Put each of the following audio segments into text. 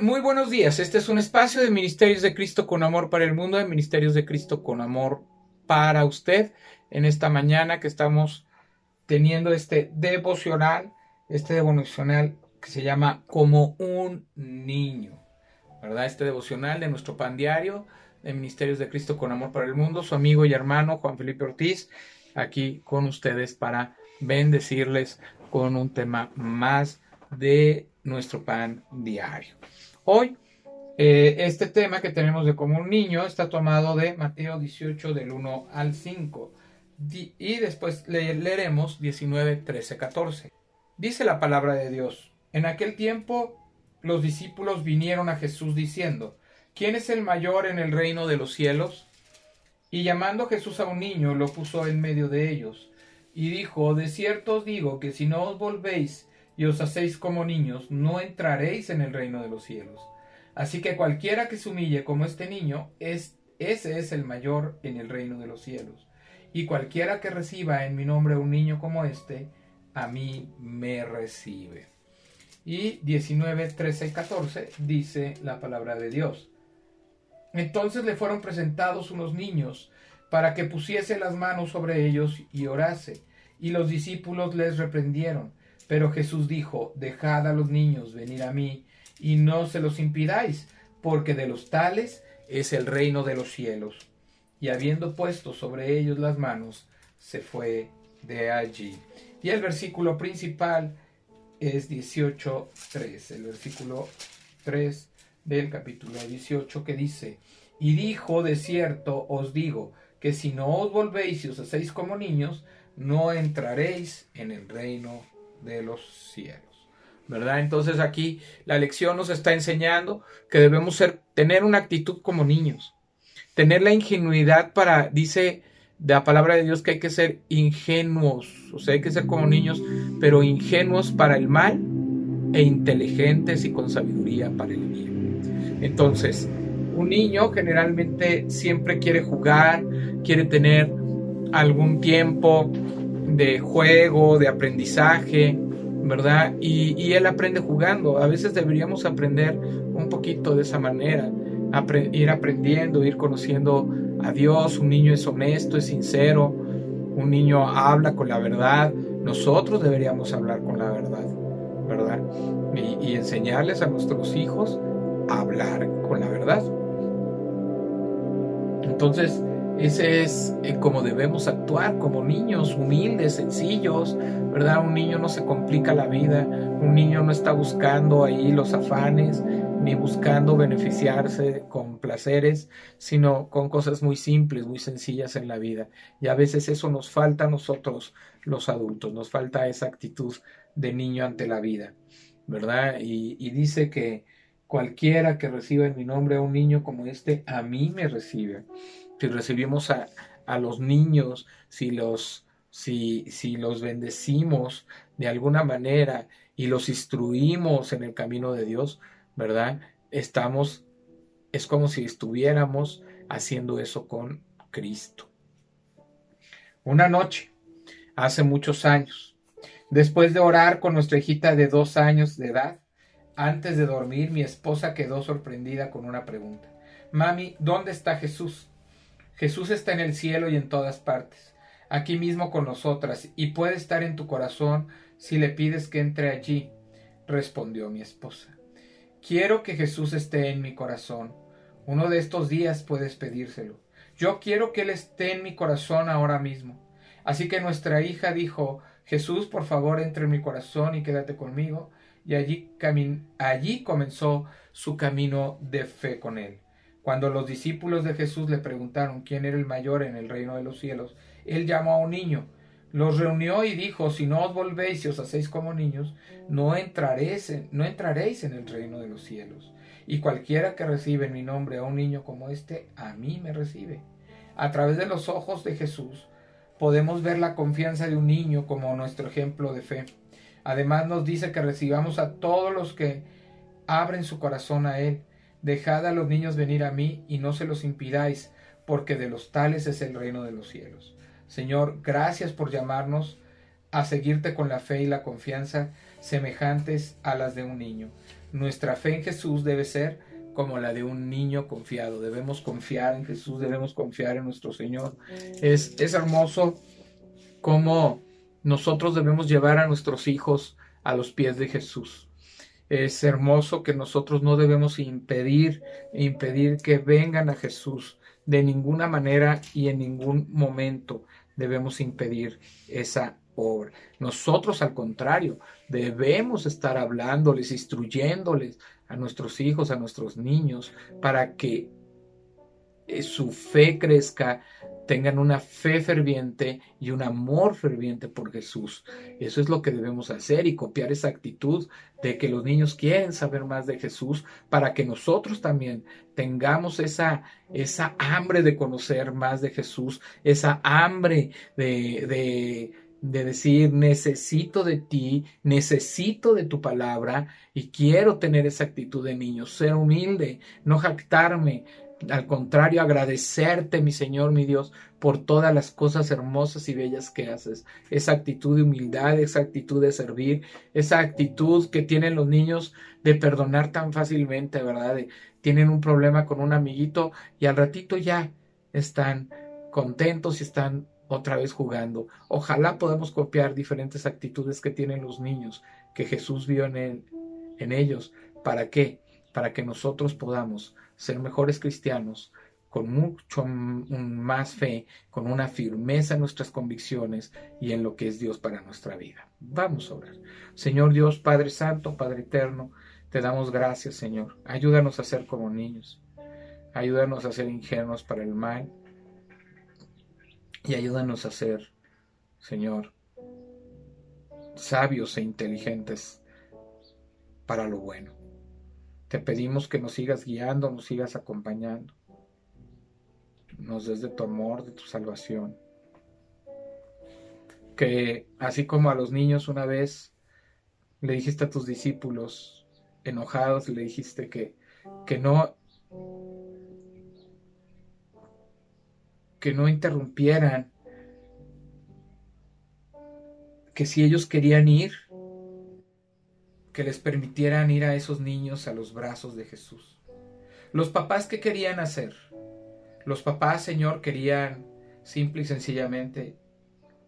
Muy buenos días. Este es un espacio de Ministerios de Cristo con Amor para el Mundo, de Ministerios de Cristo con Amor para usted. En esta mañana que estamos teniendo este devocional, este devocional que se llama Como un Niño, ¿verdad? Este devocional de nuestro pan diario de Ministerios de Cristo con Amor para el Mundo, su amigo y hermano Juan Felipe Ortiz, aquí con ustedes para bendecirles con un tema más de nuestro pan diario. Hoy, eh, este tema que tenemos de como un niño está tomado de Mateo 18 del 1 al 5 y después leeremos 19, 13, 14. Dice la palabra de Dios, en aquel tiempo los discípulos vinieron a Jesús diciendo, ¿quién es el mayor en el reino de los cielos? Y llamando Jesús a un niño, lo puso en medio de ellos, y dijo, de cierto os digo que si no os volvéis y os hacéis como niños, no entraréis en el reino de los cielos. Así que cualquiera que se humille como este niño, es, ese es el mayor en el reino de los cielos. Y cualquiera que reciba en mi nombre un niño como este, a mí me recibe. Y 19, 13 y 14 dice la palabra de Dios. Entonces le fueron presentados unos niños para que pusiese las manos sobre ellos y orase. Y los discípulos les reprendieron. Pero Jesús dijo, dejad a los niños venir a mí y no se los impidáis, porque de los tales es el reino de los cielos. Y habiendo puesto sobre ellos las manos, se fue de allí. Y el versículo principal es 18.3, el versículo 3 del capítulo 18 que dice, y dijo de cierto os digo, que si no os volvéis y os hacéis como niños, no entraréis en el reino de los cielos. ¿Verdad? Entonces aquí la lección nos está enseñando que debemos ser, tener una actitud como niños, tener la ingenuidad para, dice la palabra de Dios que hay que ser ingenuos, o sea, hay que ser como niños, pero ingenuos para el mal e inteligentes y con sabiduría para el bien. Entonces, un niño generalmente siempre quiere jugar, quiere tener algún tiempo de juego, de aprendizaje, ¿verdad? Y, él aprende jugando. A veces deberíamos aprender un poquito de esa manera, ir aprendiendo, ir conociendo a Dios. Un niño es honesto, es sincero, un niño habla con la verdad. Nosotros deberíamos hablar con la verdad, ¿verdad? Y, y enseñarles a nuestros hijos a hablar con la verdad. Entonces, ese es eh, como debemos actuar como niños, humildes, sencillos, ¿verdad? Un niño no se complica la vida, un niño no está buscando ahí los afanes, ni buscando beneficiarse con placeres, sino con cosas muy simples, muy sencillas en la vida. Y a veces eso nos falta a nosotros los adultos, nos falta esa actitud de niño ante la vida, ¿verdad? Y, y dice que cualquiera que reciba en mi nombre a un niño como este, a mí me recibe si recibimos a, los niños, si los, si, si los bendecimos de alguna manera y los instruimos en el camino de Dios, ¿verdad? Estamos, es como si estuviéramos haciendo eso con Cristo. Una noche, hace muchos años, después de orar con nuestra hijita de dos años de edad, antes de dormir, mi esposa quedó sorprendida con una pregunta. Mami, ¿dónde está Jesús? Jesús está en el cielo y en todas partes, aquí mismo con nosotras, y puede estar en tu corazón si le pides que entre allí, respondió mi esposa. Quiero que Jesús esté en mi corazón. Uno de estos días puedes pedírselo. Yo quiero que Él esté en mi corazón ahora mismo. Así que nuestra hija dijo, Jesús, por favor, entre en mi corazón y quédate conmigo. Y allí, allí comenzó su camino de fe con Él. Cuando los discípulos de Jesús le preguntaron quién era el mayor en el reino de los cielos, él llamó a un niño, los reunió y dijo, si no os volvéis y os hacéis como niños, no entraréis, en, no entraréis en el reino de los cielos. Y cualquiera que recibe en mi nombre a un niño como este, a mí me recibe. A través de los ojos de Jesús podemos ver la confianza de un niño como nuestro ejemplo de fe. Además nos dice que recibamos a todos los que abren su corazón a Él Dejad a los niños venir a mí y no se los impidáis, porque de los tales es el reino de los cielos. Señor, gracias por llamarnos a seguirte con la fe y la confianza semejantes a las de un niño. nuestra fe en Jesús debe ser como la de un niño confiado. Debemos confiar en Jesús, debemos confiar en nuestro Señor. Es, es hermoso cómo nosotros debemos llevar a nuestros hijos a los pies de Jesús. Es hermoso que nosotros no debemos impedir, impedir que vengan a Jesús de ninguna manera y en ningún momento debemos impedir esa obra. Nosotros, al contrario, debemos estar hablándoles, instruyéndoles a nuestros hijos, a nuestros niños, para que eh, su fe crezca, tengan una fe ferviente y un amor ferviente por Jesús. Eso es lo que debemos hacer y copiar esa actitud de que los niños quieren saber más de Jesús para que nosotros también tengamos esa, esa hambre de conocer más de Jesús, esa hambre de, de, de decir, necesito de ti, necesito de tu palabra y quiero tener esa actitud de niño, ser humilde, no jactarme, al contrario, agradecerte, mi Señor, mi Dios, por todas las cosas hermosas y bellas que haces. Esa actitud de humildad, esa actitud de servir, esa actitud que tienen los niños de perdonar tan fácilmente, ¿verdad? tienen un problema con un amiguito y al ratito ya están contentos y están otra vez jugando. Ojalá podamos copiar diferentes actitudes que tienen los niños, que Jesús vio en, en ellos. ¿Para qué? Para que nosotros podamos ser mejores cristianos, con mucho más fe, con una firmeza en nuestras convicciones y en lo que es Dios para nuestra vida. Vamos a orar. Señor Dios, Padre Santo, Padre Eterno, te damos gracias, Señor. Ayúdanos a ser como niños. Ayúdanos a ser ingenuos para el mal. Y ayúdanos a ser, Señor, sabios e inteligentes para lo bueno. Te pedimos que nos sigas guiando, nos sigas acompañando. Nos des de tu amor, de tu salvación. Que así como a los niños una vez le dijiste a tus discípulos enojados, le dijiste que, que no que no interrumpieran, que si ellos querían ir, que les permitieran ir a esos niños a los brazos de Jesús. Los papás, ¿qué querían hacer? Los papás, Señor, querían simple y sencillamente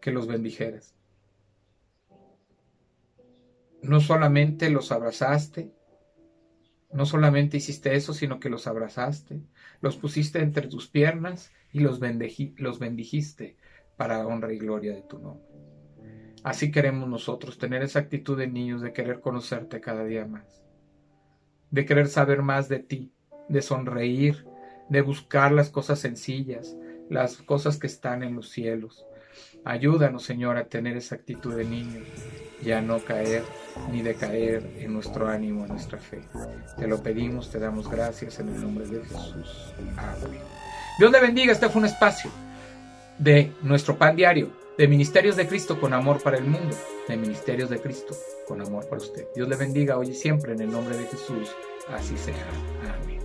que los bendijeras. No solamente los abrazaste, no solamente hiciste eso, sino que los abrazaste, los pusiste entre tus piernas y los, los bendijiste para honra y gloria de tu nombre. Así queremos nosotros, tener esa actitud de niños, de querer conocerte cada día más, de querer saber más de ti, de sonreír, de buscar las cosas sencillas, las cosas que están en los cielos. Ayúdanos, Señor, a tener esa actitud de niño y a no caer ni decaer en nuestro ánimo, en nuestra fe. Te lo pedimos, te damos gracias en el nombre de Jesús. Amén. Dios le bendiga, este fue un espacio de nuestro pan diario de Ministerios de Cristo con amor para el mundo, de Ministerios de Cristo con amor para usted. Dios le bendiga hoy y siempre en el nombre de Jesús. Así sea. Amén.